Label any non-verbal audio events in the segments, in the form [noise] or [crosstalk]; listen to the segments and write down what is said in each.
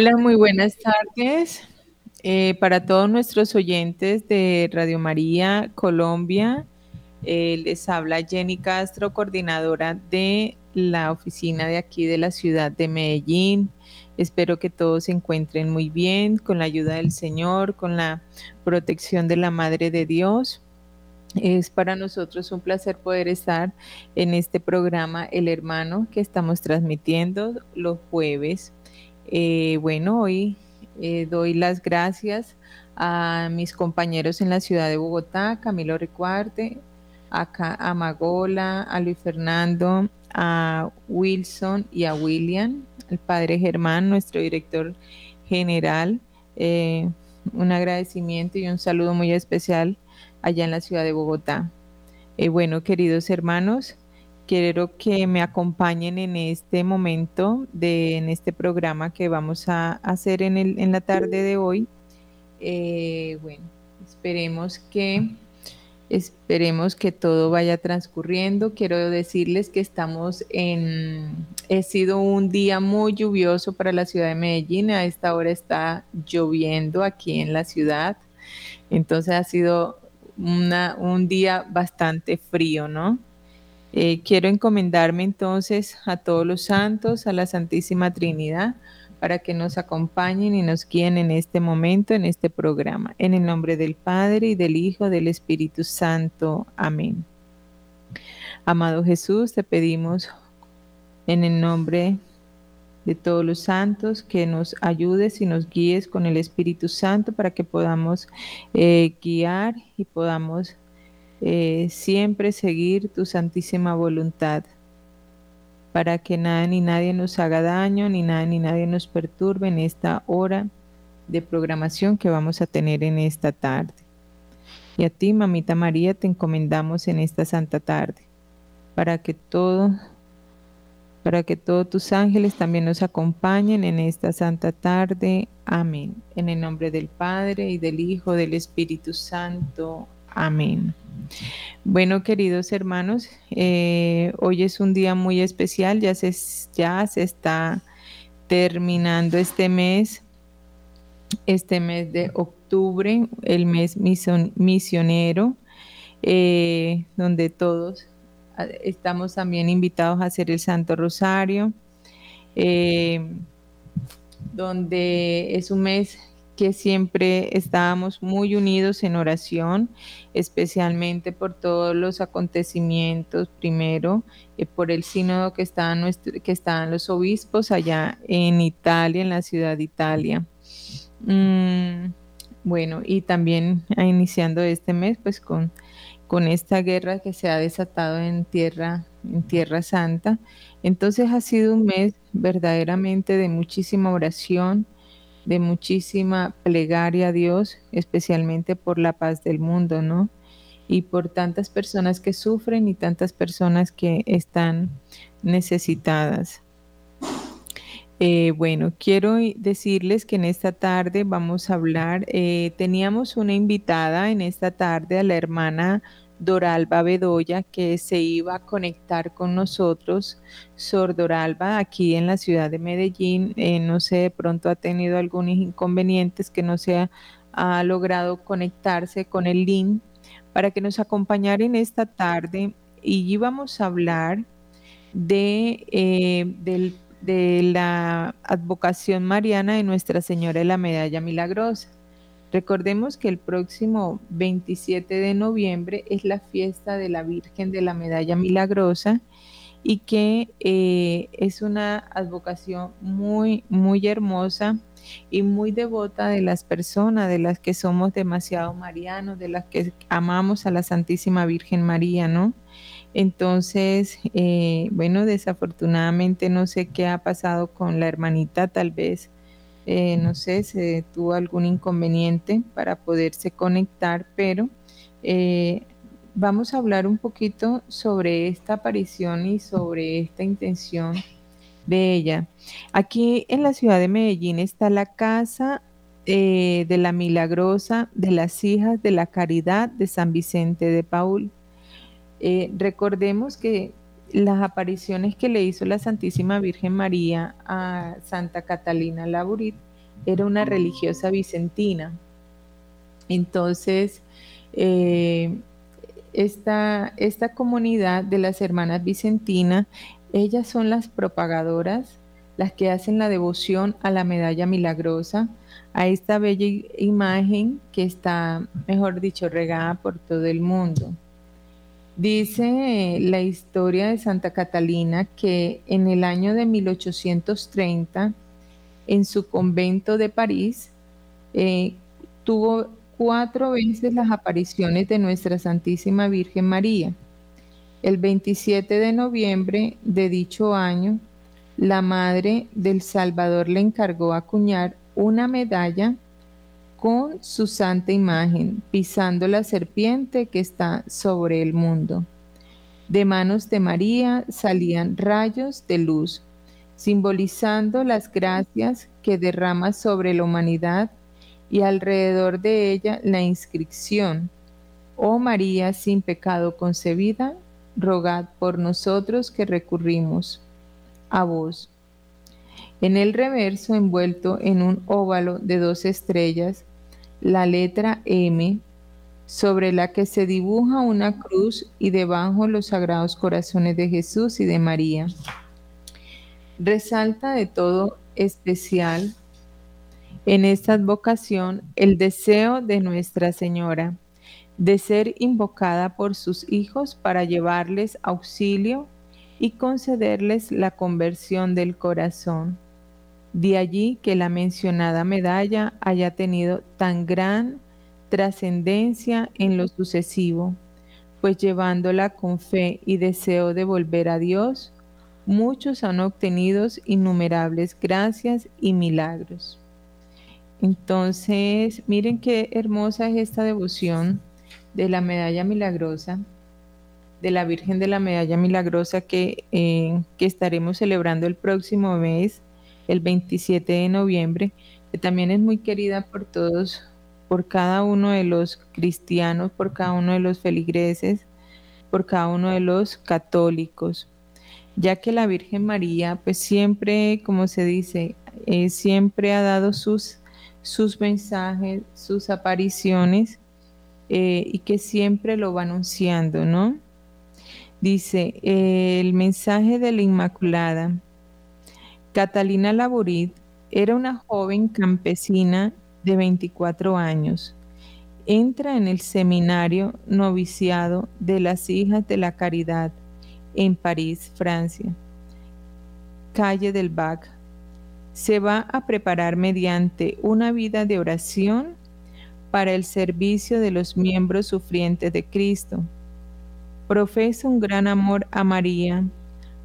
Hola, muy buenas tardes. Eh, para todos nuestros oyentes de Radio María Colombia, eh, les habla Jenny Castro, coordinadora de la oficina de aquí de la ciudad de Medellín. Espero que todos se encuentren muy bien, con la ayuda del Señor, con la protección de la Madre de Dios. Es para nosotros un placer poder estar en este programa El Hermano que estamos transmitiendo los jueves. Eh, bueno, hoy eh, doy las gracias a mis compañeros en la ciudad de Bogotá, Camilo Recuarte, a, Magola, a Luis Fernando, a Wilson y a William, el padre Germán, nuestro director general. Eh, un agradecimiento y un saludo muy especial allá en la ciudad de Bogotá. Eh, bueno, queridos hermanos, quiero que me acompañen en este momento, de, en este programa que vamos a hacer en, el, en la tarde de hoy. Eh, bueno, esperemos que Esperemos que todo vaya transcurriendo. Quiero decirles que estamos en, ha sido un día muy lluvioso para la ciudad de Medellín. A esta hora está lloviendo aquí en la ciudad. Entonces ha sido una, un día bastante frío, ¿no? Eh, quiero encomendarme entonces a todos los santos, a la Santísima Trinidad, para que nos acompañen y nos guíen en este momento, en este programa. En el nombre del Padre y del Hijo, del Espíritu Santo. Amén. Amado Jesús, te pedimos en el nombre de todos los santos que nos ayudes y nos guíes con el Espíritu Santo para que podamos eh, guiar y podamos eh, siempre seguir tu santísima voluntad para que nada ni nadie nos haga daño, ni nada ni nadie nos perturbe en esta hora de programación que vamos a tener en esta tarde. Y a ti, mamita María, te encomendamos en esta santa tarde, para que todo para que todos tus ángeles también nos acompañen en esta santa tarde. Amén. En el nombre del Padre y del Hijo, del Espíritu Santo. Amén. Bueno, queridos hermanos, eh, hoy es un día muy especial, ya se, ya se está terminando este mes, este mes de octubre, el mes misionero, eh, donde todos ah, estamos también invitados a hacer el Santo Rosario, eh, donde es un mes que siempre estábamos muy unidos en oración, especialmente por todos los acontecimientos, primero eh, por el sínodo que estaban, que estaban los obispos allá en Italia, en la ciudad de Italia. Mm, bueno, y también iniciando este mes, pues con, con esta guerra que se ha desatado en tierra, en Tierra Santa. Entonces ha sido un mes verdaderamente de muchísima oración, de muchísima plegaria a Dios, especialmente por la paz del mundo, ¿no? Y por tantas personas que sufren y tantas personas que están necesitadas. Eh, bueno, quiero decirles que en esta tarde vamos a hablar, eh, teníamos una invitada en esta tarde a la hermana Doralba Bedoya, que se iba a conectar con nosotros. Sor Doralba, aquí en la ciudad de Medellín, eh, no sé, de pronto ha tenido algunos inconvenientes que no se ha, logrado conectarse con el link para que nos acompañara en esta tarde y íbamos a hablar de, eh, de la advocación mariana de Nuestra Señora de la Medalla Milagrosa. Recordemos que el próximo 27 de noviembre es la fiesta de la Virgen de la Medalla Milagrosa y que eh, es una advocación muy, muy hermosa y muy devota de las personas, de las que somos demasiado marianos, de las que amamos a la Santísima Virgen María, ¿no? Entonces, eh, bueno, desafortunadamente no sé qué ha pasado con la hermanita, tal vez eh, no sé, se tuvo algún inconveniente para poderse conectar, pero eh, vamos a hablar un poquito sobre esta aparición y sobre esta intención de ella. Aquí en la ciudad de Medellín está la casa eh, de la Milagrosa de las Hijas de la Caridad de San Vicente de Paul. recordemos que las apariciones que le hizo la Santísima Virgen María a Santa Catalina Laburit era una religiosa vicentina. Entonces, eh, esta, esta comunidad de las hermanas vicentinas, ellas son las propagadoras, las que hacen la devoción a la medalla milagrosa, a esta bella imagen que está, mejor dicho, regada por todo el mundo. Dice la historia de Santa Catalina que en el año de 1830, en su convento de París, eh, tuvo cuatro veces las apariciones de Nuestra Santísima Virgen María. El 27 de noviembre de dicho año, la Madre del Salvador le encargó acuñar una medalla con su santa imagen, pisando la serpiente que está sobre el mundo. De manos de María salían rayos de luz, simbolizando las gracias que derrama sobre la humanidad y alrededor de ella la inscripción, Oh María sin pecado concebida, rogad por nosotros que recurrimos a vos. En el reverso, envuelto en un óvalo de dos estrellas, la letra M, sobre la que se dibuja una cruz y debajo los sagrados corazones de Jesús y de María. Resalta de todo especial en esta advocación el deseo de Nuestra Señora de ser invocada por sus hijos para llevarles auxilio y concederles la conversión del corazón. De allí que la mencionada medalla haya tenido tan gran trascendencia en lo sucesivo, pues llevándola con fe y deseo de volver a Dios, muchos han obtenido innumerables gracias y milagros. Entonces, miren qué hermosa es esta devoción de la medalla milagrosa, de la Virgen de la Medalla Milagrosa que, eh, que estaremos celebrando el próximo mes el 27 de noviembre, que también es muy querida por todos, por cada uno de los cristianos, por cada uno de los feligreses, por cada uno de los católicos, ya que la Virgen María, pues siempre, como se dice, eh, siempre ha dado sus, sus mensajes, sus apariciones, eh, y que siempre lo va anunciando, ¿no? Dice, el mensaje de la Inmaculada. Catalina Laborit era una joven campesina de 24 años. Entra en el seminario noviciado de las Hijas de la Caridad en París, Francia, calle del Bac. Se va a preparar mediante una vida de oración para el servicio de los miembros sufrientes de Cristo. Profesa un gran amor a María,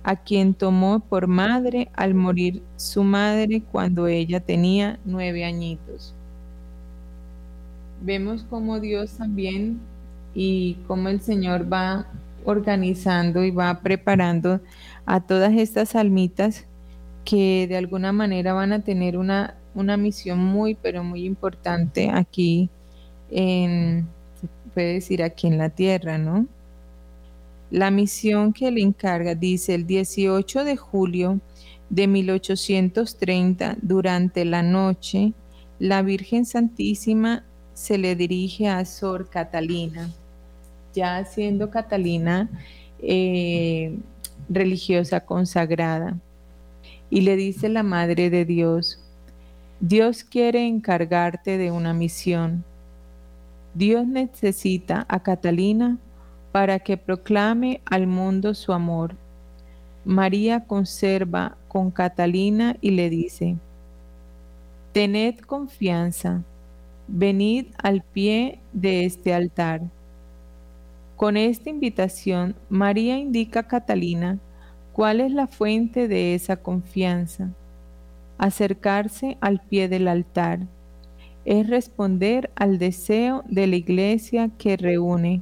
a quien tomó por madre al morir su madre cuando ella tenía nueve añitos. Vemos cómo Dios también y cómo el Señor va organizando y va preparando a todas estas almitas que de alguna manera van a tener una, una misión muy, pero muy importante aquí en, se puede decir aquí en la tierra, ¿no? La misión que le encarga dice el 18 de julio de 1830, durante la noche, la Virgen Santísima se le dirige a Sor Catalina, ya siendo Catalina eh, religiosa consagrada, y le dice la Madre de Dios, Dios quiere encargarte de una misión. Dios necesita a Catalina para que proclame al mundo su amor. María conserva con Catalina y le dice, Tened confianza, venid al pie de este altar. Con esta invitación, María indica a Catalina cuál es la fuente de esa confianza. Acercarse al pie del altar es responder al deseo de la iglesia que reúne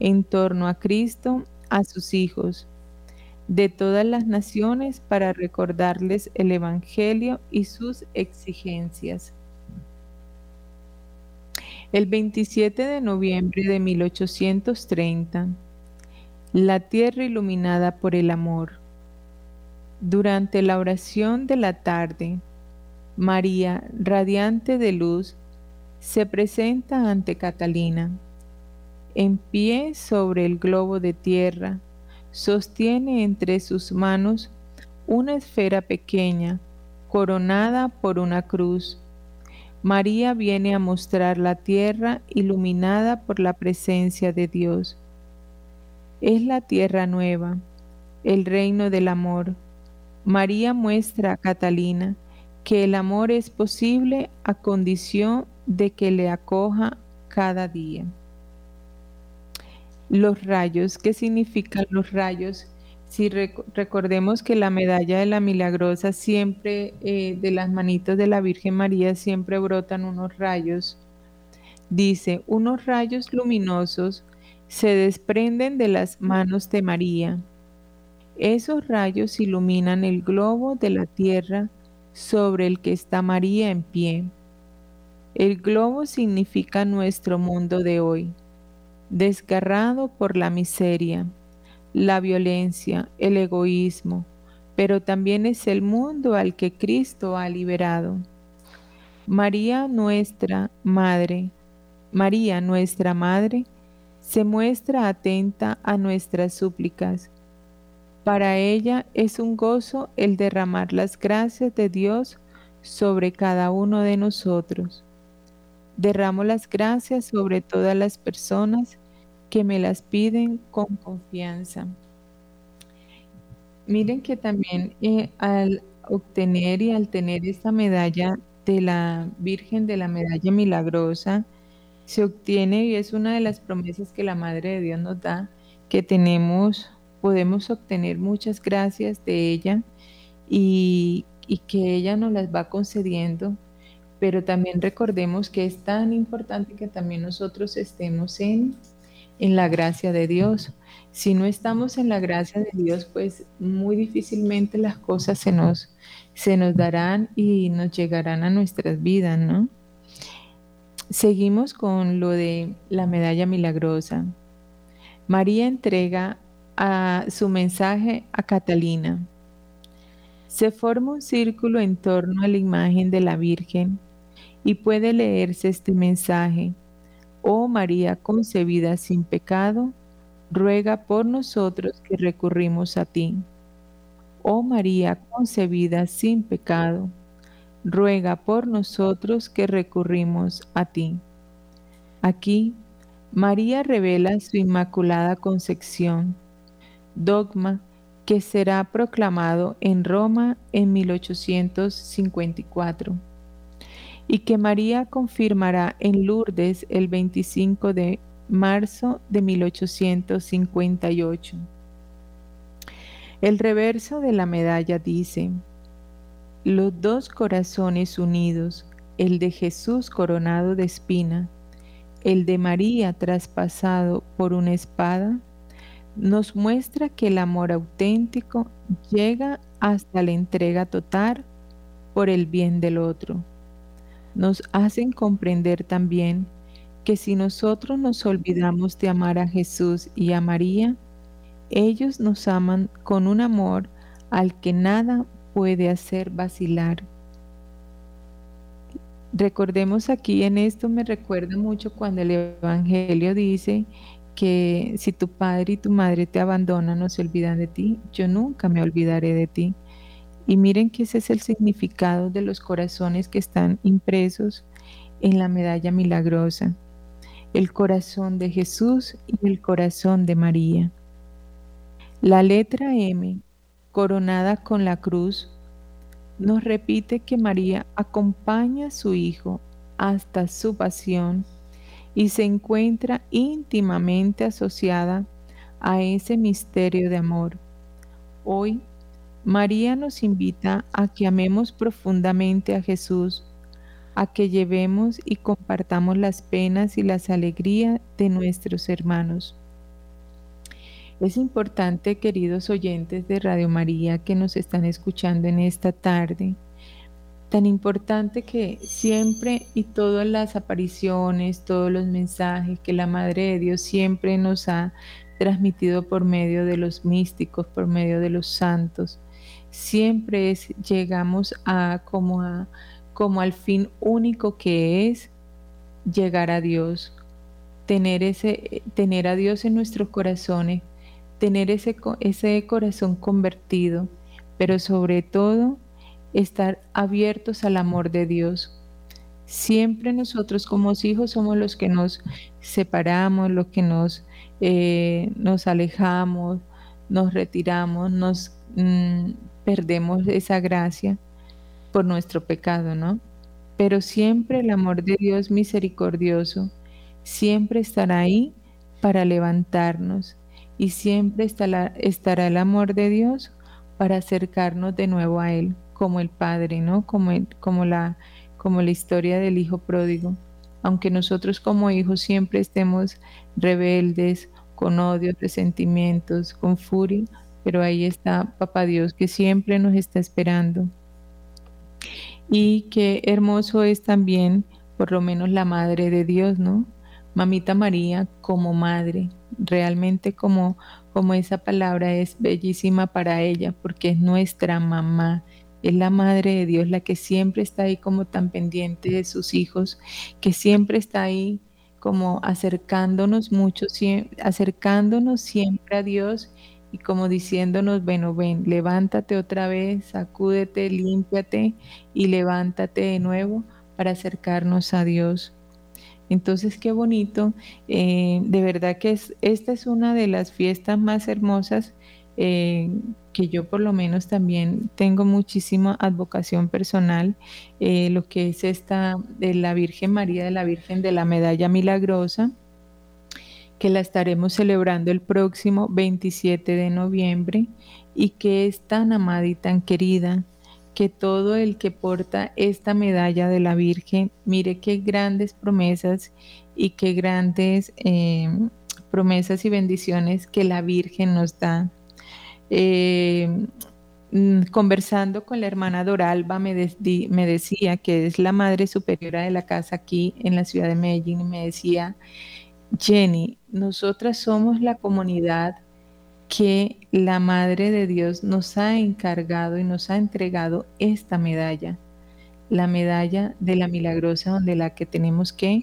en torno a Cristo a sus hijos de todas las naciones para recordarles el Evangelio y sus exigencias. El 27 de noviembre de 1830, la tierra iluminada por el amor. Durante la oración de la tarde, María, radiante de luz, se presenta ante Catalina. En pie sobre el globo de tierra, sostiene entre sus manos una esfera pequeña, coronada por una cruz. María viene a mostrar la tierra iluminada por la presencia de Dios. Es la tierra nueva, el reino del amor. María muestra a Catalina que el amor es posible a condición de que le acoja cada día. Los rayos, ¿qué significan los rayos? Si recordemos que la medalla de la milagrosa siempre, eh, de las manitos de la Virgen María, siempre brotan unos rayos. Dice, unos rayos luminosos se desprenden de las manos de María. Esos rayos iluminan el globo de la tierra sobre el que está María en pie. El globo significa nuestro mundo de hoy, desgarrado por la miseria la violencia, el egoísmo, pero también es el mundo al que Cristo ha liberado. María nuestra Madre, María nuestra Madre, se muestra atenta a nuestras súplicas. Para ella es un gozo el derramar las gracias de Dios sobre cada uno de nosotros. Derramo las gracias sobre todas las personas que me las piden con confianza. Miren que también eh, al obtener y al tener esta medalla de la Virgen de la Medalla Milagrosa, se obtiene y es una de las promesas que la Madre de Dios nos da, que tenemos, podemos obtener muchas gracias de ella y, y que ella nos las va concediendo, pero también recordemos que es tan importante que también nosotros estemos en en la gracia de Dios. Si no estamos en la gracia de Dios, pues muy difícilmente las cosas se nos, se nos darán y nos llegarán a nuestras vidas, ¿no? Seguimos con lo de la medalla milagrosa. María entrega a su mensaje a Catalina. Se forma un círculo en torno a la imagen de la Virgen y puede leerse este mensaje Oh María concebida sin pecado, ruega por nosotros que recurrimos a ti. Oh María concebida sin pecado, ruega por nosotros que recurrimos a ti. Aquí, María revela su inmaculada concepción, dogma que será proclamado en Roma en 1854 y que María confirmará en Lourdes el 25 de marzo de 1858. El reverso de la medalla dice, los dos corazones unidos, el de Jesús coronado de espina, el de María traspasado por una espada, nos muestra que el amor auténtico llega hasta la entrega total por el bien del otro nos hacen comprender también que si nosotros nos olvidamos de amar a Jesús y a María, ellos nos aman con un amor al que nada puede hacer vacilar. Recordemos aquí en esto me recuerda mucho cuando el Evangelio dice que si tu padre y tu madre te abandonan o se olvidan de ti, yo nunca me olvidaré de ti. Y miren que ese es el significado de los corazones que están impresos en la medalla milagrosa. El corazón de Jesús y el corazón de María. La letra M, coronada con la cruz, nos repite que María acompaña a su Hijo hasta su pasión y se encuentra íntimamente asociada a ese misterio de amor. Hoy María nos invita a que amemos profundamente a Jesús, a que llevemos y compartamos las penas y las alegrías de nuestros hermanos. Es importante, queridos oyentes de Radio María que nos están escuchando en esta tarde, tan importante que siempre y todas las apariciones, todos los mensajes que la Madre de Dios siempre nos ha transmitido por medio de los místicos, por medio de los santos. Siempre llegamos a como, a como al fin único que es llegar a Dios, tener, ese, tener a Dios en nuestros corazones, tener ese, ese corazón convertido, pero sobre todo estar abiertos al amor de Dios. Siempre nosotros como hijos somos los que nos separamos, los que nos, eh, nos alejamos, nos retiramos, nos mm, perdemos esa gracia por nuestro pecado, ¿no? Pero siempre el amor de Dios misericordioso siempre estará ahí para levantarnos y siempre estará, el amor de Dios para acercarnos de nuevo a Él, como el Padre, ¿no? Como, como la como la historia del hijo pródigo. Aunque nosotros como hijos siempre estemos rebeldes, con odio, resentimientos, con furia, pero ahí está Papá Dios que siempre nos está esperando. Y qué hermoso es también, por lo menos la Madre de Dios, ¿no? Mamita María como madre, realmente como, como esa palabra es bellísima para ella, porque es nuestra mamá, es la Madre de Dios la que siempre está ahí como tan pendiente de sus hijos, que siempre está ahí como acercándonos mucho, acercándonos siempre a Dios y como diciéndonos, bueno, ven, levántate otra vez, sacúdete, límpiate y levántate de nuevo para acercarnos a Dios. Entonces, qué bonito. Eh, de verdad que es, esta es una de las fiestas más hermosas eh, que yo por lo menos también tengo muchísima advocación personal, eh, lo que es esta de la Virgen María, de la Virgen de la Medalla Milagrosa, que la estaremos celebrando el próximo 27 de noviembre y que es tan amada y tan querida que todo el que porta esta medalla de la Virgen, mire qué grandes promesas y qué grandes eh, promesas y bendiciones que la Virgen nos da. Eh, mm, conversando con la hermana Doralba, me, me decía que es la madre superiora de la casa aquí en la ciudad de Medellín, y me decía, Jenny, nosotras somos la comunidad que la Madre de Dios nos ha encargado y nos ha entregado esta medalla, la medalla de la milagrosa, donde la que tenemos que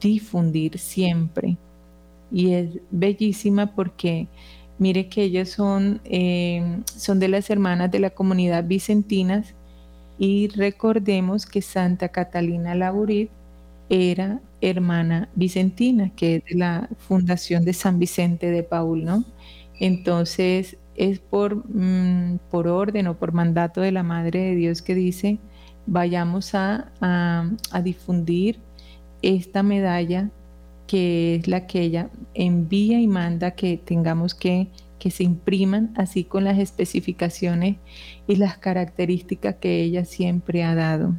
difundir siempre. Y es bellísima porque Mire que ellas son, em, son de las hermanas de la comunidad vicentinas y recordemos que Santa Catalina Laburit era hermana vicentina, que es de la fundación de San Vicente de Paul, ¿no? Entonces es por, mm, por orden o por mandato de la Madre de Dios que dice, vayamos a, a difundir esta medalla que es la que ella envía y manda que tengamos que que se impriman así con las especificaciones y las características que ella siempre ha dado.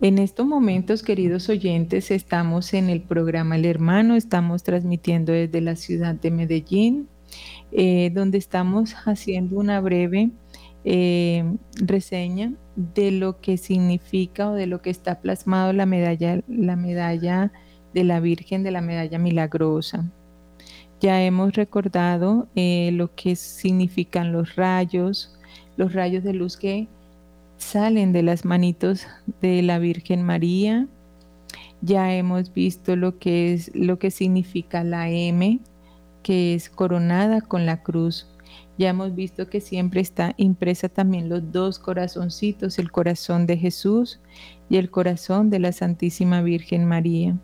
En estos momentos, queridos oyentes, estamos en el programa El Hermano, estamos transmitiendo desde la ciudad de Medellín, eh, donde estamos haciendo una breve eh, reseña de lo que significa o de lo que está plasmado la medalla, la medalla de la Virgen de la Medalla Milagrosa. Ya hemos recordado eh, lo que significan los rayos, los rayos de luz que salen de las manitos de la Virgen María. Ya hemos visto lo que es lo que significa la M, que es coronada con la cruz. Ya hemos visto que siempre está impresa también los dos corazoncitos, el corazón de Jesús y el corazón de la Santísima Virgen María.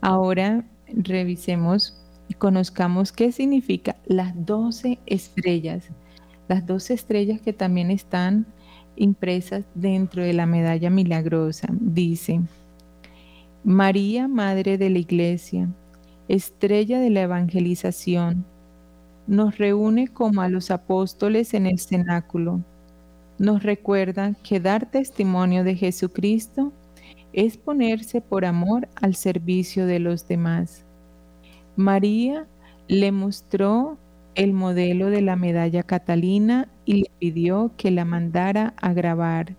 Ahora revisemos y conozcamos qué significa las doce estrellas. Las doce estrellas que también están impresas dentro de la medalla milagrosa. Dice, María, Madre de la Iglesia, estrella de la evangelización, nos reúne como a los apóstoles en el cenáculo. Nos recuerda que dar testimonio de Jesucristo es ponerse por amor al servicio de los demás. María le mostró el modelo de la medalla Catalina y le pidió que la mandara a grabar.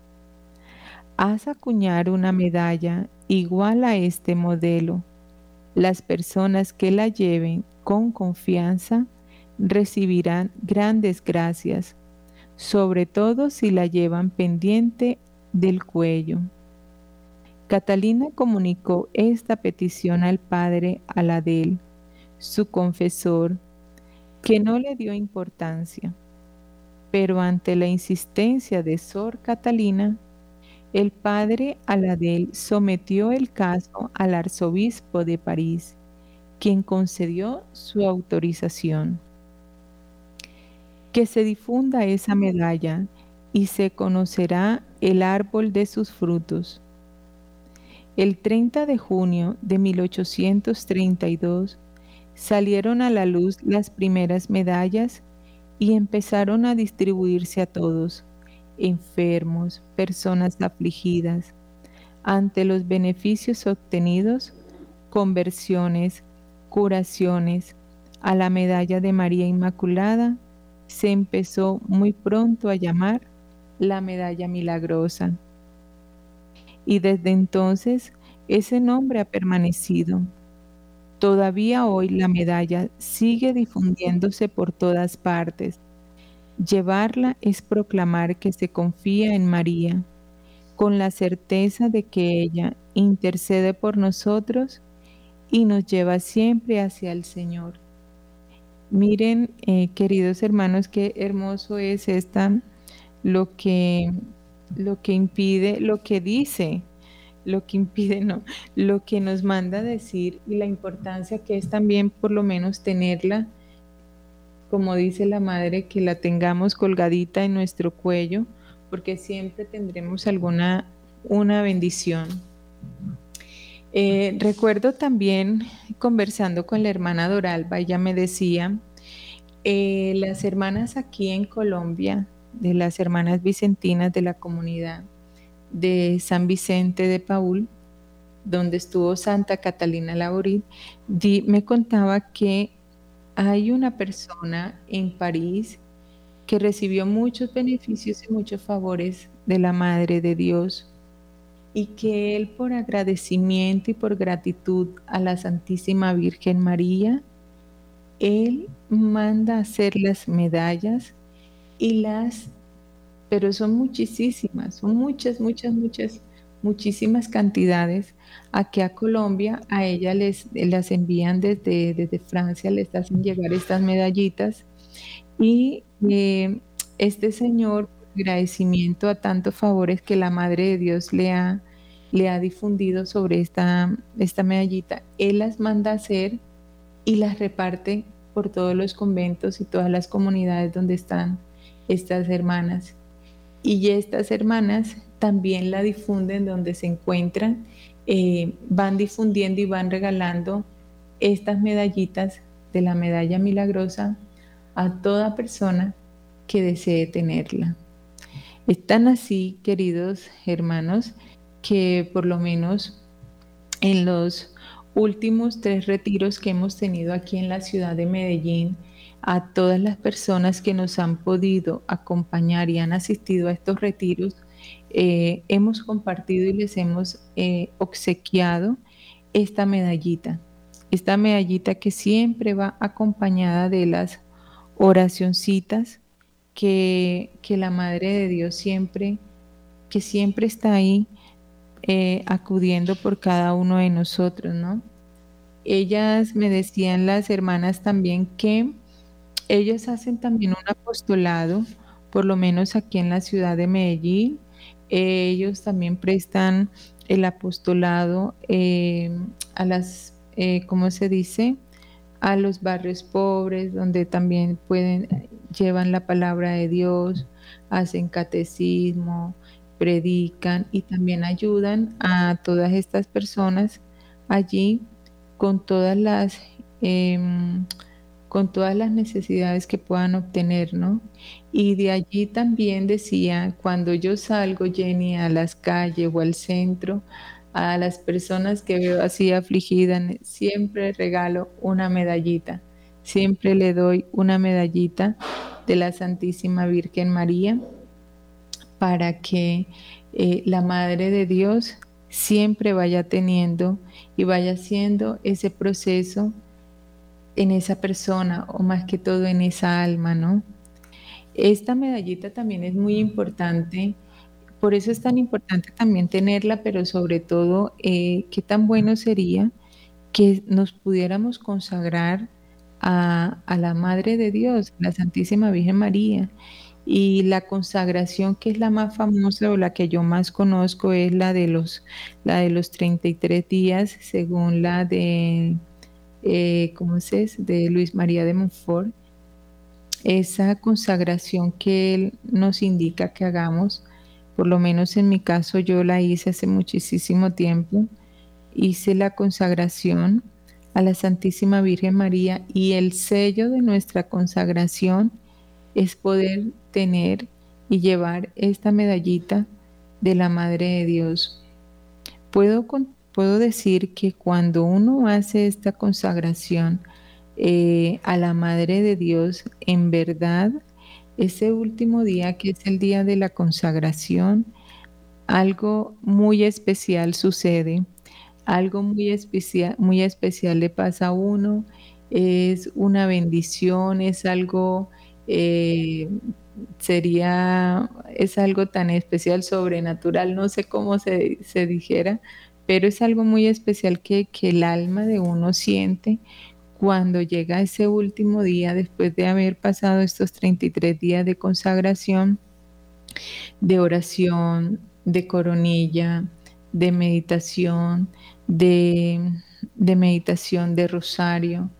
Haz acuñar una medalla igual a este modelo. Las personas que la lleven con confianza, recibirán grandes gracias, sobre todo si la llevan pendiente del cuello. Catalina comunicó esta petición al padre Aladel, su confesor, que no le dio importancia. Pero ante la insistencia de Sor Catalina, el padre Aladel sometió el caso al arzobispo de París, quien concedió su autorización. Que se difunda esa medalla y se conocerá el árbol de sus frutos. El 30 de junio de 1832 salieron a la luz las primeras medallas y empezaron a distribuirse a todos enfermos, personas afligidas. Ante los beneficios obtenidos, conversiones, curaciones, a la medalla de María Inmaculada se empezó muy pronto a llamar la medalla milagrosa. Y desde entonces ese nombre ha permanecido. Todavía hoy la medalla sigue difundiéndose por todas partes Llevarla es proclamar que se confía en María, con la certeza de que ella intercede por nosotros y nos lleva siempre hacia el Señor. Miren, eh, queridos hermanos, qué hermoso es esta, lo que, lo que impide, lo que dice, lo que impide, no, lo que nos manda decir y la importancia que es también por lo menos tenerla como dice la madre, que la tengamos colgadita en nuestro cuello, porque siempre tendremos alguna una bendición. Eh, recuerdo también conversando con la hermana Doralba, ella me decía, eh, las hermanas aquí en Colombia, de las hermanas vicentinas de la comunidad de San Vicente de Paul, donde estuvo Santa Catalina Laurit, me contaba que hay una persona en París que recibió muchos beneficios y muchos favores de la Madre de Dios y que él por agradecimiento y por gratitud a la Santísima Virgen María, él manda hacer las medallas y las, pero son muchísimas, son muchas, muchas, muchas muchísimas cantidades. Aquí a Colombia, a ella les las envían desde, desde Francia, les hacen llegar estas medallitas. Y eh, este señor, agradecimiento a tantos favores que la Madre de Dios le ha, le ha difundido sobre esta, esta medallita, él las manda a hacer y las reparte por todos los conventos y todas las comunidades donde están estas hermanas. Y estas hermanas también la difunden donde se encuentran, eh, van difundiendo y van regalando estas medallitas de la medalla milagrosa a toda persona que desee tenerla. Están así, queridos hermanos, que por lo menos en los últimos tres retiros que hemos tenido aquí en la ciudad de Medellín, a todas las personas que nos han podido acompañar y han asistido a estos retiros, eh, hemos compartido y les hemos eh, obsequiado esta medallita. Esta medallita que siempre va acompañada de las oracioncitas que, que la Madre de Dios siempre, que siempre está ahí eh, acudiendo por cada uno de nosotros, ¿no? Ellas me decían las hermanas también que ellas hacen también un apostolado, por lo menos aquí en la ciudad de Medellín, ellos también prestan el apostolado eh, a las, eh, ¿cómo se dice? A los barrios pobres, donde también pueden, llevan la palabra de Dios, hacen catecismo, predican y también ayudan a todas estas personas allí con todas las em, con todas las necesidades que puedan obtener, ¿no? Y de allí también decía, cuando yo salgo, Jenny, a las calles o al centro, a las personas que veo así afligidas, siempre regalo una medallita, siempre le doy una medallita de la Santísima Virgen María para que eh, la Madre de Dios siempre vaya teniendo y vaya haciendo ese proceso en esa persona o más que todo en esa alma, ¿no? Esta medallita también es muy importante, por eso es tan importante también tenerla, pero sobre todo, eh, qué tan bueno sería que nos pudiéramos consagrar a, a la Madre de Dios, la Santísima Virgen María. Y la consagración que es la más famosa o la que yo más conozco es la de los, la de los 33 días, según la de, eh, ¿cómo es? De Luis María de Montfort. Esa consagración que él nos indica que hagamos, por lo menos en mi caso yo la hice hace muchísimo tiempo, hice la consagración a la Santísima Virgen María y el sello de nuestra consagración es poder tener y llevar esta medallita de la Madre de Dios. Puedo, puedo decir que cuando uno hace esta consagración eh, a la Madre de Dios, en verdad, ese último día que es el día de la consagración, algo muy especial sucede, algo muy especial, muy especial le pasa a uno, es una bendición, es algo eh, sería, es algo tan especial, sobrenatural, no sé cómo se, dijera, pero es algo muy especial que, que el alma de uno siente cuando llega ese último día, después de haber pasado estos 33 días de consagración, de oración, de coronilla, de meditación, de, de meditación de rosario,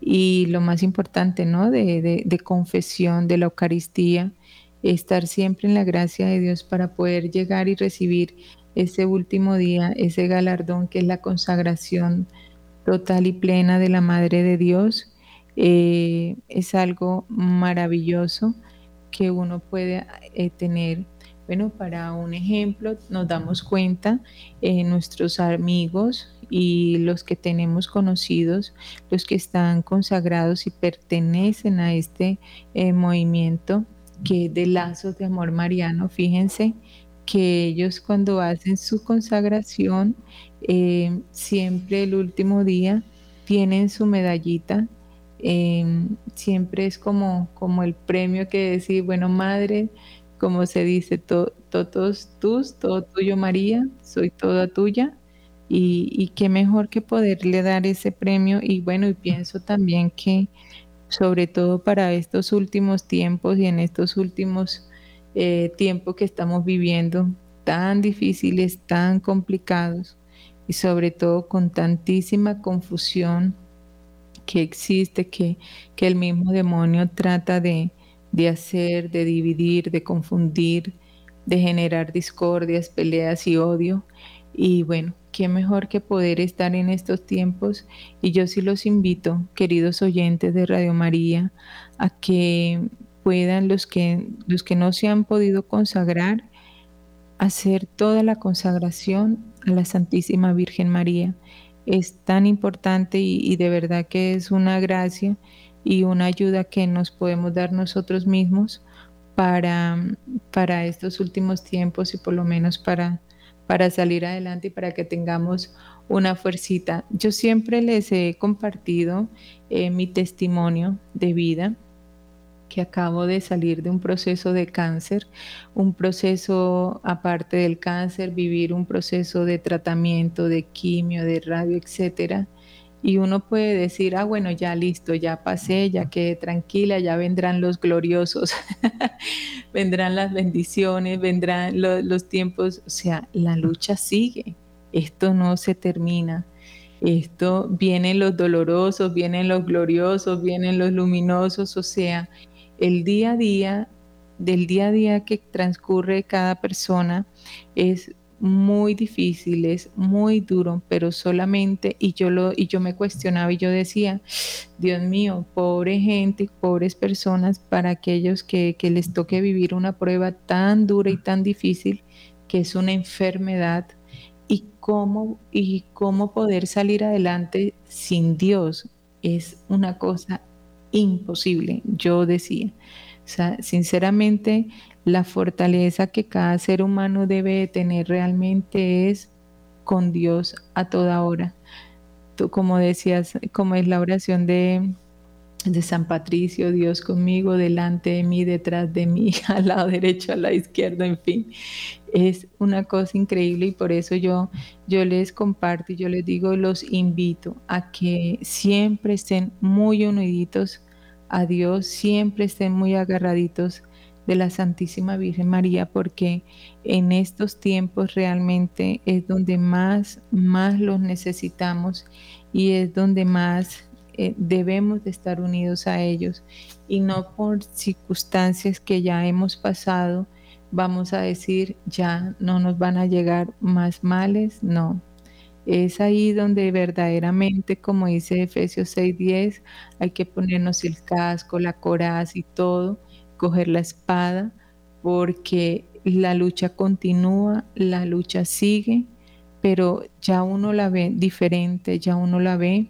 y lo más importante, ¿no? De, confesión, de la Eucaristía, estar siempre en la gracia de Dios para poder llegar y recibir ese último día, ese galardón que es la consagración total y plena de la Madre de Dios. Eh, es algo maravilloso que uno puede eh, tener. Bueno, para un ejemplo, nos damos cuenta, en eh, nuestros amigos, y los que tenemos conocidos, los que están consagrados y pertenecen a este eh, movimiento que es de lazos de amor mariano, fíjense que ellos cuando hacen su consagración, eh, siempre el último día tienen su medallita, em, siempre es como, como el premio que decir, bueno, madre, como se dice, todos tus, todo tuyo María, soy toda tuya, y, qué mejor que poderle dar ese premio. Y bueno, y pienso también que sobre todo para estos últimos tiempos y en estos últimos eh, tiempos que estamos viviendo, tan difíciles, tan complicados y sobre todo con tantísima confusión que existe, que, que el mismo demonio trata de, de hacer, de dividir, de confundir, de generar discordias, peleas y odio. Y bueno, qué mejor que poder estar en estos tiempos. Y yo sí los invito, queridos oyentes de Radio María, a que puedan los que, los que no se han podido consagrar, hacer toda la consagración a la Santísima Virgen María. Es tan importante y, de verdad que es una gracia y una ayuda que nos podemos dar nosotros mismos para, para estos últimos tiempos y por lo menos para para salir adelante y para que tengamos una fuercita. Yo siempre les he compartido eh, mi testimonio de vida, que acabo de salir de un proceso de cáncer, un proceso aparte del cáncer, vivir un proceso de tratamiento, de quimio, de radio, etcétera. Y uno puede decir, ah, bueno, ya listo, ya pasé, ya quedé tranquila, ya vendrán los gloriosos, [laughs] vendrán las bendiciones, vendrán los tiempos, o sea, la lucha sigue, esto no se termina. Esto vienen los dolorosos, vienen los gloriosos, vienen los luminosos, o sea, el día a día, del día a día que transcurre cada persona es muy difíciles, muy duro, pero solamente, y yo, lo, y yo me cuestionaba y yo decía, Dios mío, pobre gente, pobres personas, para aquellos que, que les toque vivir una prueba tan dura y tan difícil, que es una enfermedad, y cómo, y cómo poder salir adelante sin Dios es una cosa imposible, yo decía. O sea, sinceramente, la fortaleza que cada ser humano debe tener realmente es con Dios a toda hora. como decías, como es la oración de, de San Patricio, Dios conmigo, delante de mí, detrás de mí, [laughs] al lado derecho, al lado izquierdo, en fin. Es una cosa increíble y por eso yo, yo les comparto y yo les digo, los invito a que siempre estén muy uniditos a Dios, siempre estén muy agarraditos de la Santísima Virgen María, porque en estos tiempos realmente es donde más, más los necesitamos y es donde más eh, debemos de estar unidos a ellos y no por circunstancias que ya hemos pasado vamos a decir ya no nos van a llegar más males, no. Es ahí donde verdaderamente, como dice Efesios 6:10, hay que ponernos el casco, la coraza y todo, coger la espada, porque la lucha continúa, la lucha sigue, pero ya uno la ve diferente, ya uno la ve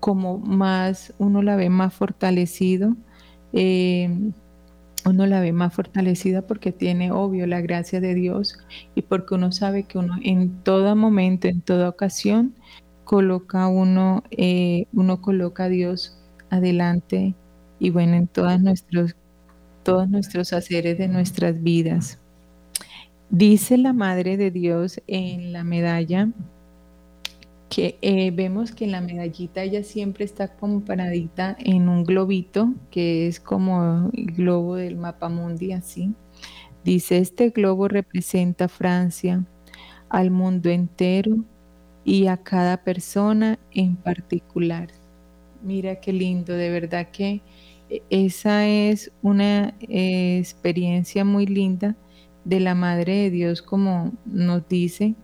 como más, uno la ve más fortalecido, eh, uno la ve más fortalecida porque tiene, obvio, la gracia de Dios y porque uno sabe que uno en todo momento, en toda ocasión, coloca uno, eh, uno coloca a Dios adelante y bueno, en todas nuestros, todos nuestros haceres de nuestras vidas. Dice la Madre de Dios en la medalla que eh, vemos que la medallita ella siempre está como paradita en un globito, que es como el globo del mapa mundi, así. Dice, este globo representa Francia, al mundo entero y a cada persona en particular. Mira qué lindo, de verdad que eh, esa es una eh, experiencia muy linda de la Madre de Dios, como nos dice,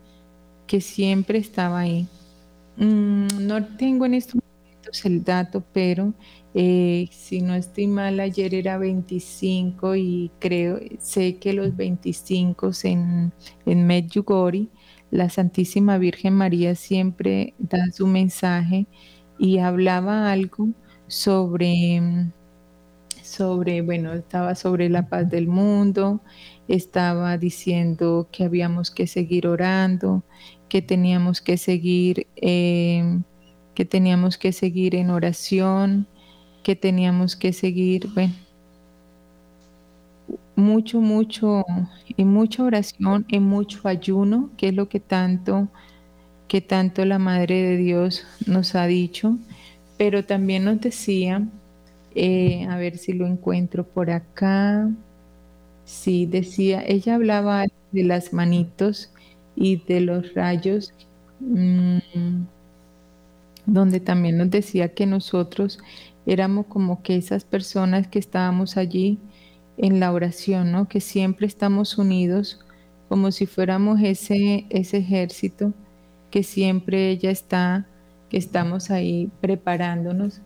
que siempre estaba ahí Mm, no tengo en estos momentos el dato, pero eh, si no estoy mal, ayer era 25 y creo, sé que los 25 en, en Medjugorje, la Santísima Virgen María siempre da su mensaje y hablaba algo sobre, sobre, bueno, estaba sobre la paz del mundo, estaba diciendo que habíamos que seguir orando, que teníamos que seguir, eh, que teníamos que seguir en oración, que teníamos que seguir, bueno, mucho, mucho, en mucha oración, en mucho ayuno, que es lo que tanto, que tanto la Madre de Dios nos ha dicho, pero también nos decía, eh, a ver si lo encuentro por acá, sí, decía, ella hablaba de las manitos, y de los rayos, mm, donde también nos decía que nosotros éramos como que esas personas que estábamos allí en la oración, ¿no? Que siempre estamos unidos como si fuéramos ese, ese ejército que siempre ella está, que estamos ahí preparándonos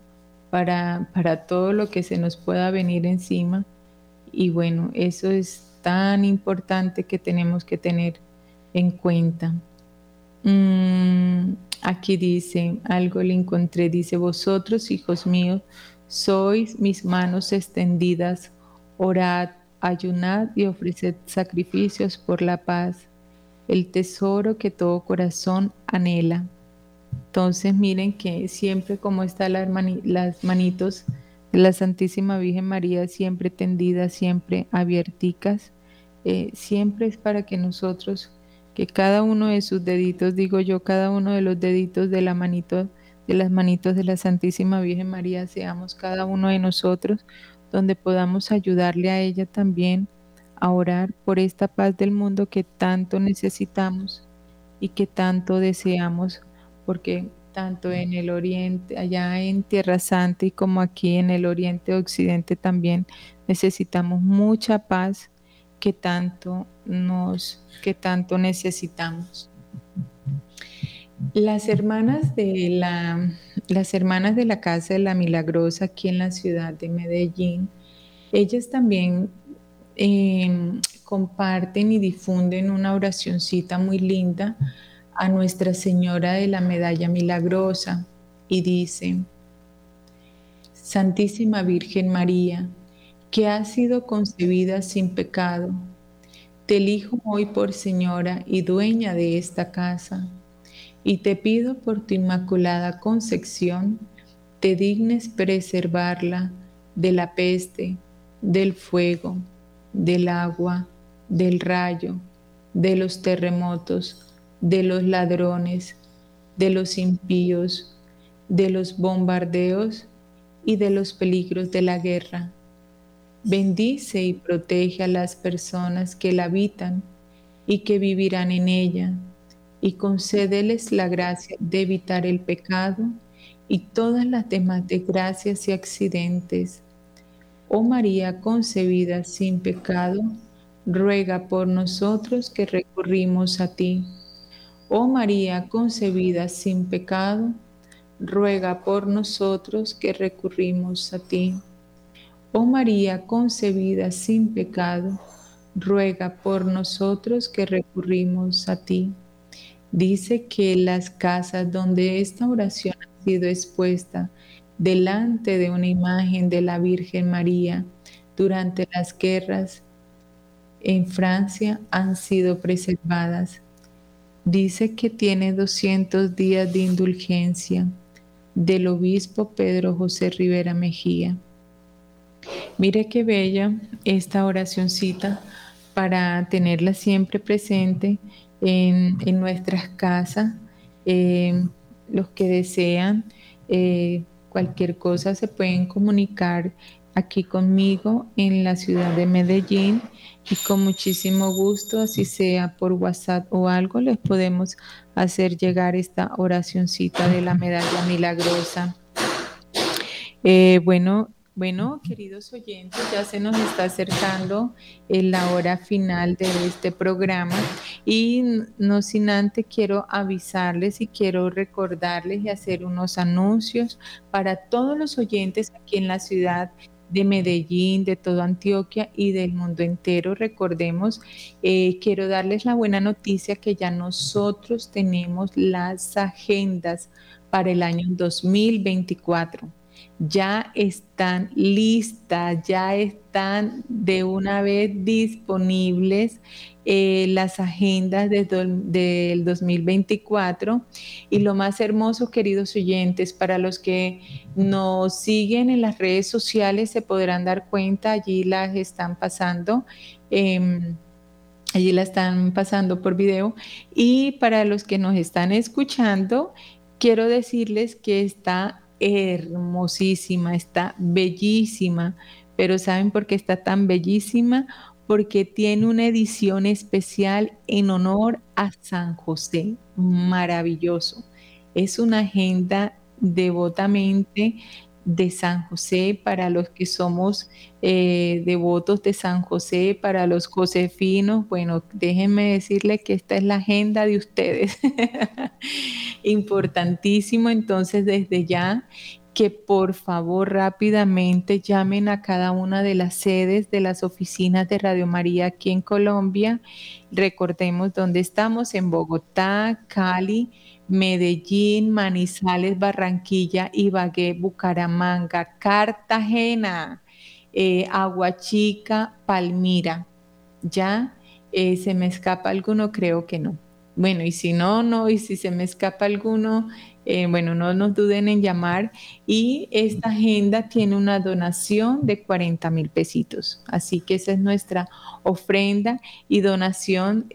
para, para todo lo que se nos pueda venir encima. Y bueno, eso es tan importante que tenemos que tener en cuenta. Mm, aquí dice, algo le encontré, dice, vosotros, hijos míos, sois mis manos extendidas, orad, ayunad y ofreced sacrificios por la paz, el tesoro que todo corazón anhela. Entonces miren que siempre como están las, manitos de la Santísima Virgen María, siempre tendidas, siempre abierticas, eh, siempre es para que nosotros que cada uno de sus deditos, digo yo, cada uno de los deditos de la manito, de las manitos de la Santísima Virgen María, seamos cada uno de nosotros, donde podamos ayudarle a ella también a orar por esta paz del mundo que tanto necesitamos y que tanto deseamos, porque tanto en el oriente, allá en Tierra Santa y como aquí en el oriente occidente también necesitamos mucha paz que tanto nos, que tanto necesitamos. Las hermanas de la, las hermanas de la Casa de la Milagrosa aquí en la ciudad de Medellín, ellas también em, comparten y difunden una oracioncita muy linda a Nuestra Señora de la Medalla Milagrosa y dice, Santísima Virgen María, que ha sido concebida sin pecado. Te elijo hoy por señora y dueña de esta casa. y te pido por tu inmaculada concepción, te dignes preservarla de la peste, del fuego, del agua, del rayo, de los terremotos, de los ladrones, de los impíos, de los bombardeos y de los peligros de la guerra. Bendice y protege a las personas que la habitan y que vivirán en ella, y concédeles la gracia de evitar el pecado y todas las demás desgracias y accidentes. Oh María concebida sin pecado, ruega por nosotros que recurrimos a ti. Oh María concebida sin pecado, ruega por nosotros que recurrimos a ti. Oh María concebida sin pecado, ruega por nosotros que recurrimos a ti. Dice que las casas donde esta oración ha sido expuesta delante de una imagen de la Virgen María durante las guerras en Francia han sido preservadas. Dice que tiene 200 días de indulgencia del obispo Pedro José Rivera Mejía. Mire qué bella esta oracioncita para tenerla siempre presente en, nuestras casas. Eh, los que desean eh, cualquier cosa se pueden comunicar aquí conmigo en la ciudad de Medellín y con muchísimo gusto, así sea por WhatsApp o algo, les podemos hacer llegar esta oracioncita de la medalla milagrosa. Eh, bueno, bueno, queridos oyentes, ya se nos está acercando la hora final de este programa y no sin antes quiero avisarles y quiero recordarles y hacer unos anuncios para todos los oyentes aquí en la ciudad de Medellín, de toda Antioquia y del mundo entero. Recordemos, eh, quiero darles la buena noticia que ya nosotros tenemos las agendas para el año 2024 ya están listas, ya están de una vez disponibles eh, las agendas del 2024. Y lo más hermoso, queridos oyentes, para los que nos siguen en las redes sociales se podrán dar cuenta, allí las están pasando. Em, allí la están pasando por video. Y para los que nos están escuchando, quiero decirles que está hermosísima, está bellísima, pero ¿saben por qué está tan bellísima? Porque tiene una edición especial en honor a San José, maravilloso. Es una agenda devotamente de San José, para los que somos eh, devotos de San José, para los josefinos, bueno, déjenme decirle que esta es la agenda de ustedes. [laughs] Importantísimo, entonces desde ya que por favor rápidamente llamen a cada una de las sedes de las oficinas de Radio María aquí en Colombia. Recordemos dónde estamos, en Bogotá, Cali, Medellín, Manizales, Barranquilla, Ibagué, Bucaramanga, Cartagena, eh, Aguachica, Palmira. ¿Ya? Eh, ¿Se me escapa alguno? Creo que no. Bueno, y si no, no, y si se me escapa alguno, eh, bueno, no nos duden en llamar. Y esta agenda tiene una donación de 40 mil pesitos. Así que esa es nuestra ofrenda y donación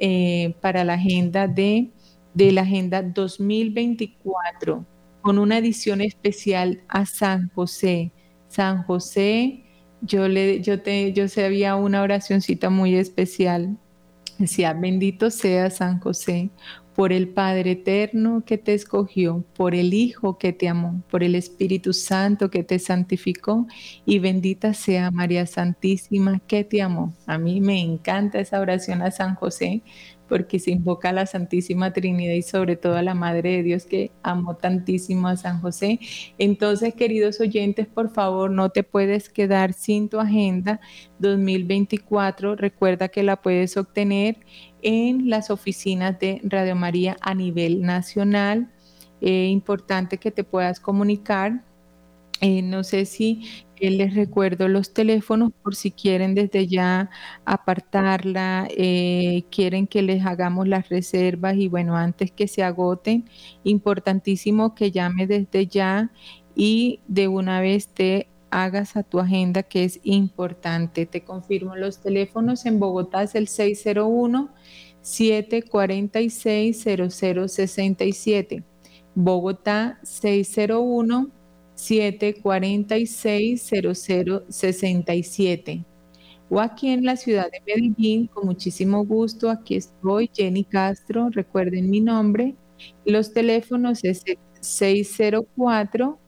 para la agenda de de la Agenda 2024 con una edición especial a San José. San José, yo le yo te yo sabía una oracioncita muy especial. Decía, bendito sea San José, por el Padre eterno que te escogió, por el Hijo que te amó, por el Espíritu Santo que te santificó y bendita sea María Santísima que te amó. A mí me encanta esa oración a San José porque se invoca a la Santísima Trinidad y sobre todo a la Madre de Dios que amó tantísimo a San José. Entonces, queridos oyentes, por favor, no te puedes quedar sin tu agenda 2024. Recuerda que la puedes obtener en las oficinas de Radio María a nivel nacional. Es importante que te puedas comunicar. Eh, no sé si Eh, les recuerdo los teléfonos por si quieren desde ya apartarla, eh, quieren que les hagamos las reservas y bueno, antes que se agoten, importantísimo que llame desde ya y de una vez te hagas a tu agenda que es importante. Te confirmo los teléfonos en Bogotá es el 601 746 0067. Bogotá 601 746-0067. O aquí en la ciudad de Medellín, con muchísimo gusto, aquí estoy, Jenny Castro, recuerden mi nombre. Los teléfonos es 604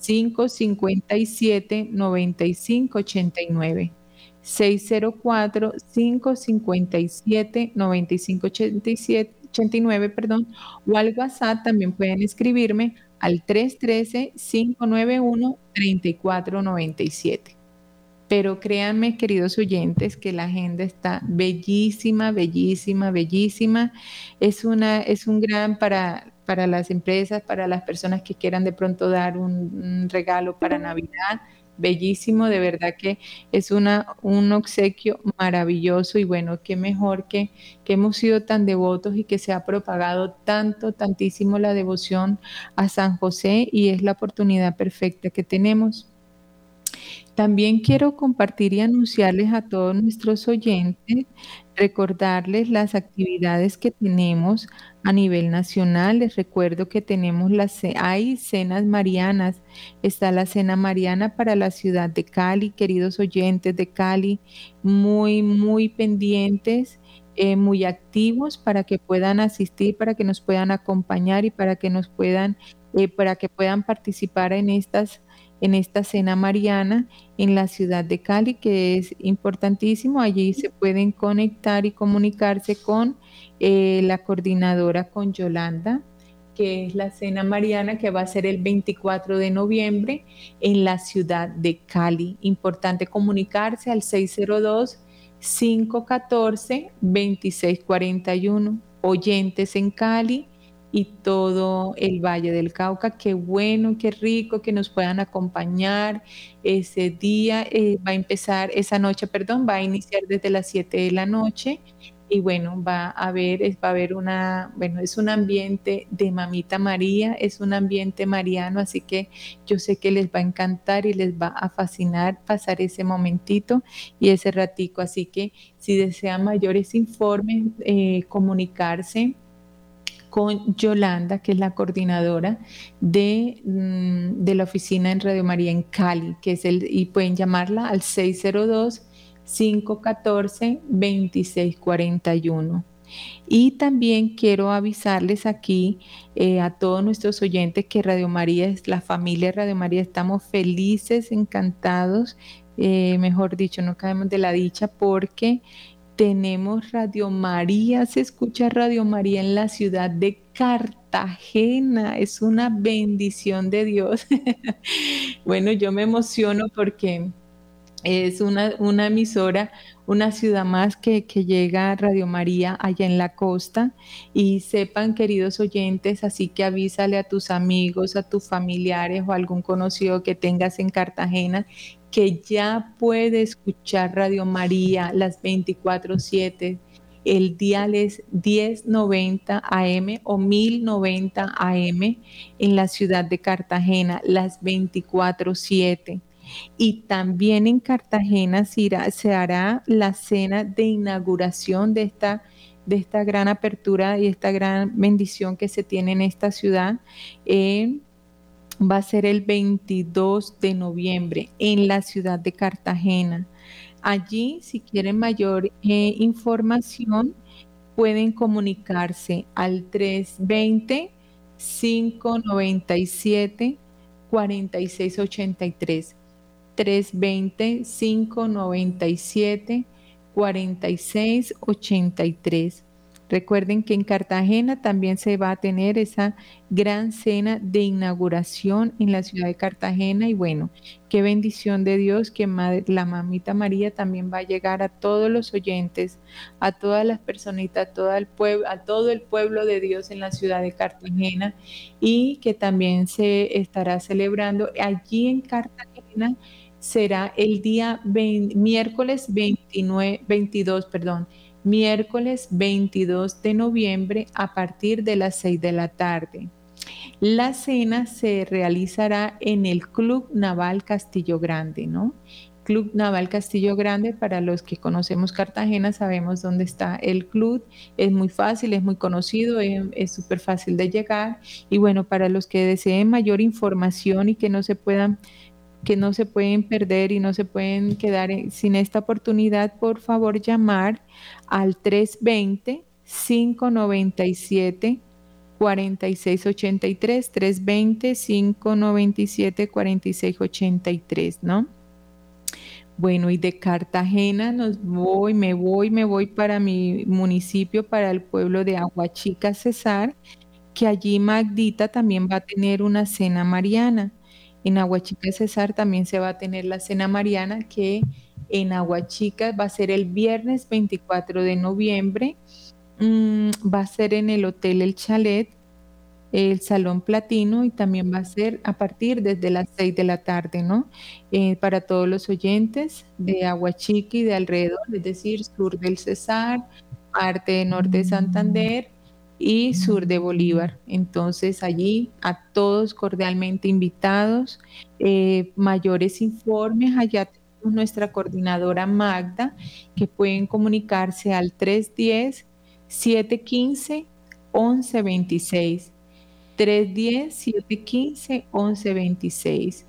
557 9589. 604 557 9589, perdón, o al WhatsApp también pueden escribirme al 313-591-3497. Pero créanme, queridos oyentes, que la agenda está bellísima, bellísima, bellísima. Es, una, es un gran para, para las empresas, para las personas que quieran de pronto dar un regalo para Navidad bellísimo, de verdad que es una, un obsequio maravilloso y bueno, qué mejor que, que hemos sido tan devotos y que se ha propagado tanto, tantísimo la devoción a San José y es la oportunidad perfecta que tenemos. También quiero compartir y anunciarles a todos nuestros oyentes, recordarles las actividades que tenemos a nivel nacional. Les recuerdo que tenemos las, hay cenas marianas. Está la cena mariana para la ciudad de Cali, queridos oyentes de Cali, muy, muy pendientes. Eh, muy activos para que puedan asistir, para que nos puedan acompañar y para que nos puedan, eh, para que puedan participar en estas en esta cena mariana en la ciudad de Cali, que es importantísimo. Allí se pueden conectar y comunicarse con eh, la coordinadora, con Yolanda, que es la cena mariana que va a ser el 24 de noviembre en la ciudad de Cali. Importante comunicarse al 602 514 2641. Oyentes en Cali y todo el Valle del Cauca. Qué bueno, qué rico que nos puedan acompañar. Ese día eh, va a empezar, esa noche, perdón, va a iniciar desde las 7 de la noche. Y bueno, va a haber, va a haber una, bueno, es un ambiente de Mamita María, es un ambiente mariano, así que yo sé que les va a encantar y les va a fascinar pasar ese momentito y ese ratico. Así que si desean mayores informes, eh, comunicarse con Yolanda, que es la coordinadora de, mm, de, la oficina en Radio María en Cali, que es el, y pueden llamarla al 602-514-2641. Y también quiero avisarles aquí eh, a todos nuestros oyentes que Radio María es la familia Radio María, estamos felices, encantados, eh, mejor dicho, no caemos de la dicha porque tenemos Radio María, se escucha Radio María en la ciudad de Cartagena. Es una bendición de Dios. [laughs] bueno, yo me emociono porque es una, una emisora, una ciudad más que, que, llega a Radio María allá en la costa. Y sepan, queridos oyentes, así que avísale a tus amigos, a tus familiares o algún conocido que tengas en Cartagena que ya puede escuchar Radio María las 24/7. El dial es 1090 AM o 1090 AM en la ciudad de Cartagena, las 24/7. Y también en Cartagena se, hará la cena de inauguración de esta, de esta gran apertura y esta gran bendición que se tiene en esta ciudad va a ser el 22 de noviembre en la ciudad de Cartagena. Allí, si quieren mayor eh, información, pueden comunicarse al 320 597 4683 320 597 4683 Recuerden que en Cartagena también se va a tener esa gran cena de inauguración en la ciudad de Cartagena. Y bueno, qué bendición de Dios que la mamita María también va a llegar a todos los oyentes, a todas las personitas, a todo el pueblo, a todo el pueblo de Dios en la ciudad de Cartagena. Y que también se estará celebrando allí en Cartagena. Será el día miércoles 29, 22, perdón, miércoles 22 de noviembre a partir de las 6 de la tarde. La cena se realizará en el Club Naval Castillo Grande, ¿no? Club Naval Castillo Grande, para los que conocemos Cartagena, sabemos dónde está el club. Es muy fácil, es muy conocido, es súper fácil de llegar. Y bueno, para los que deseen mayor información y que no se puedan que no se pueden perder y no se pueden quedar sin esta oportunidad, por favor llamar al 320 597 4683 320 597 4683, ¿no? Bueno, y de Cartagena nos voy, me voy, me voy para mi municipio, para el pueblo de Aguachica, Cesar, que allí Magdita también va a tener una cena mariana. En Aguachica, Cesar también se va a tener la cena mariana, que en Aguachica va a ser el viernes 24 de noviembre. Mm, va a ser en el Hotel El Chalet, el Salón Platino y también va a ser a partir desde las 6 de la tarde, ¿no? Eh, para todos los oyentes de Aguachica y de alrededor, es decir, sur del Cesar, parte de norte de Santander y sur de Bolívar. Entonces allí a todos cordialmente invitados, eh, mayores informes, allá tenemos nuestra coordinadora Magda, que pueden comunicarse al 310 715 1126 310-715-1126.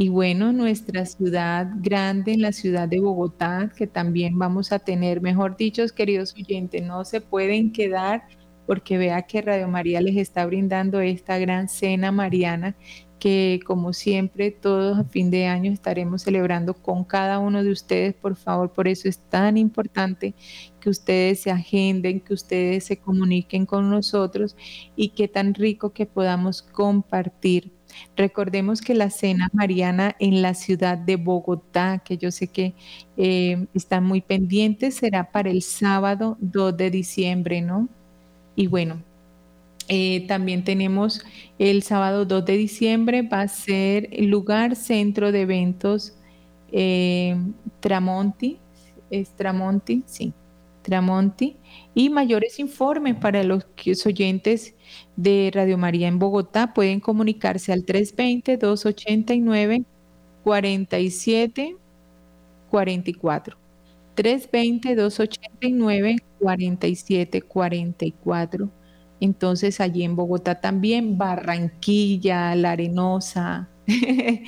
Y bueno, nuestra ciudad grande, la ciudad de Bogotá, que también vamos a tener, mejor dicho, queridos oyentes, no se pueden quedar porque vea que Radio María les está brindando esta gran cena mariana que como siempre todos a fin de año estaremos celebrando con cada uno de ustedes, por favor, por eso es tan importante que ustedes se agenden, que ustedes se comuniquen con nosotros y qué tan rico que podamos compartir. Recordemos que la cena mariana en la ciudad de Bogotá, que yo sé que eh, están muy pendientes, será para el sábado 2 de diciembre, ¿no? Y bueno, eh, también tenemos el sábado 2 de diciembre, va a ser lugar centro de eventos eh, Tramonti, es Tramonti, sí, Tramonti. Y mayores informes para los oyentes de Radio María en Bogotá pueden comunicarse al 320-289-4744. 320-289-4744. Entonces allí en Bogotá también, Barranquilla, La Arenosa. [laughs]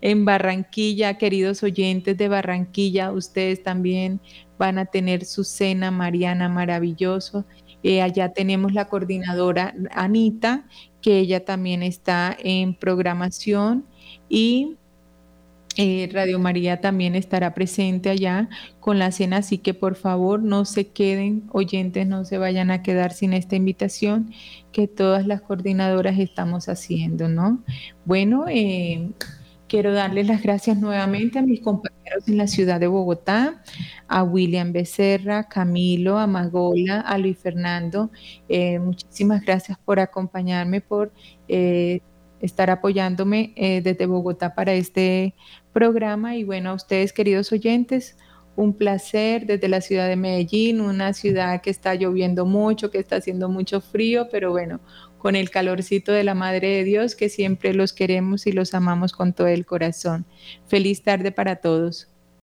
en Barranquilla, queridos oyentes de Barranquilla, ustedes también van a tener su cena mariana maravilloso. Eh, allá tenemos la coordinadora Anita, que ella también está en programación y eh, Radio María también estará presente allá con la cena, así que por favor no se queden, oyentes, no se vayan a quedar sin esta invitación que todas las coordinadoras estamos haciendo, ¿no? Bueno, eh, quiero darles las gracias nuevamente a mis compañeros en la ciudad de Bogotá, a William Becerra, Camilo, a Magola, a Luis Fernando. Eh, muchísimas gracias por acompañarme, por estar apoyándome desde Bogotá para este programa. Y bueno, a ustedes, queridos oyentes, un placer desde la ciudad de Medellín, una ciudad que está lloviendo mucho, que está haciendo mucho frío, pero bueno, con el calorcito de la Madre de Dios, que siempre los queremos y los amamos con todo el corazón. Feliz tarde para todos.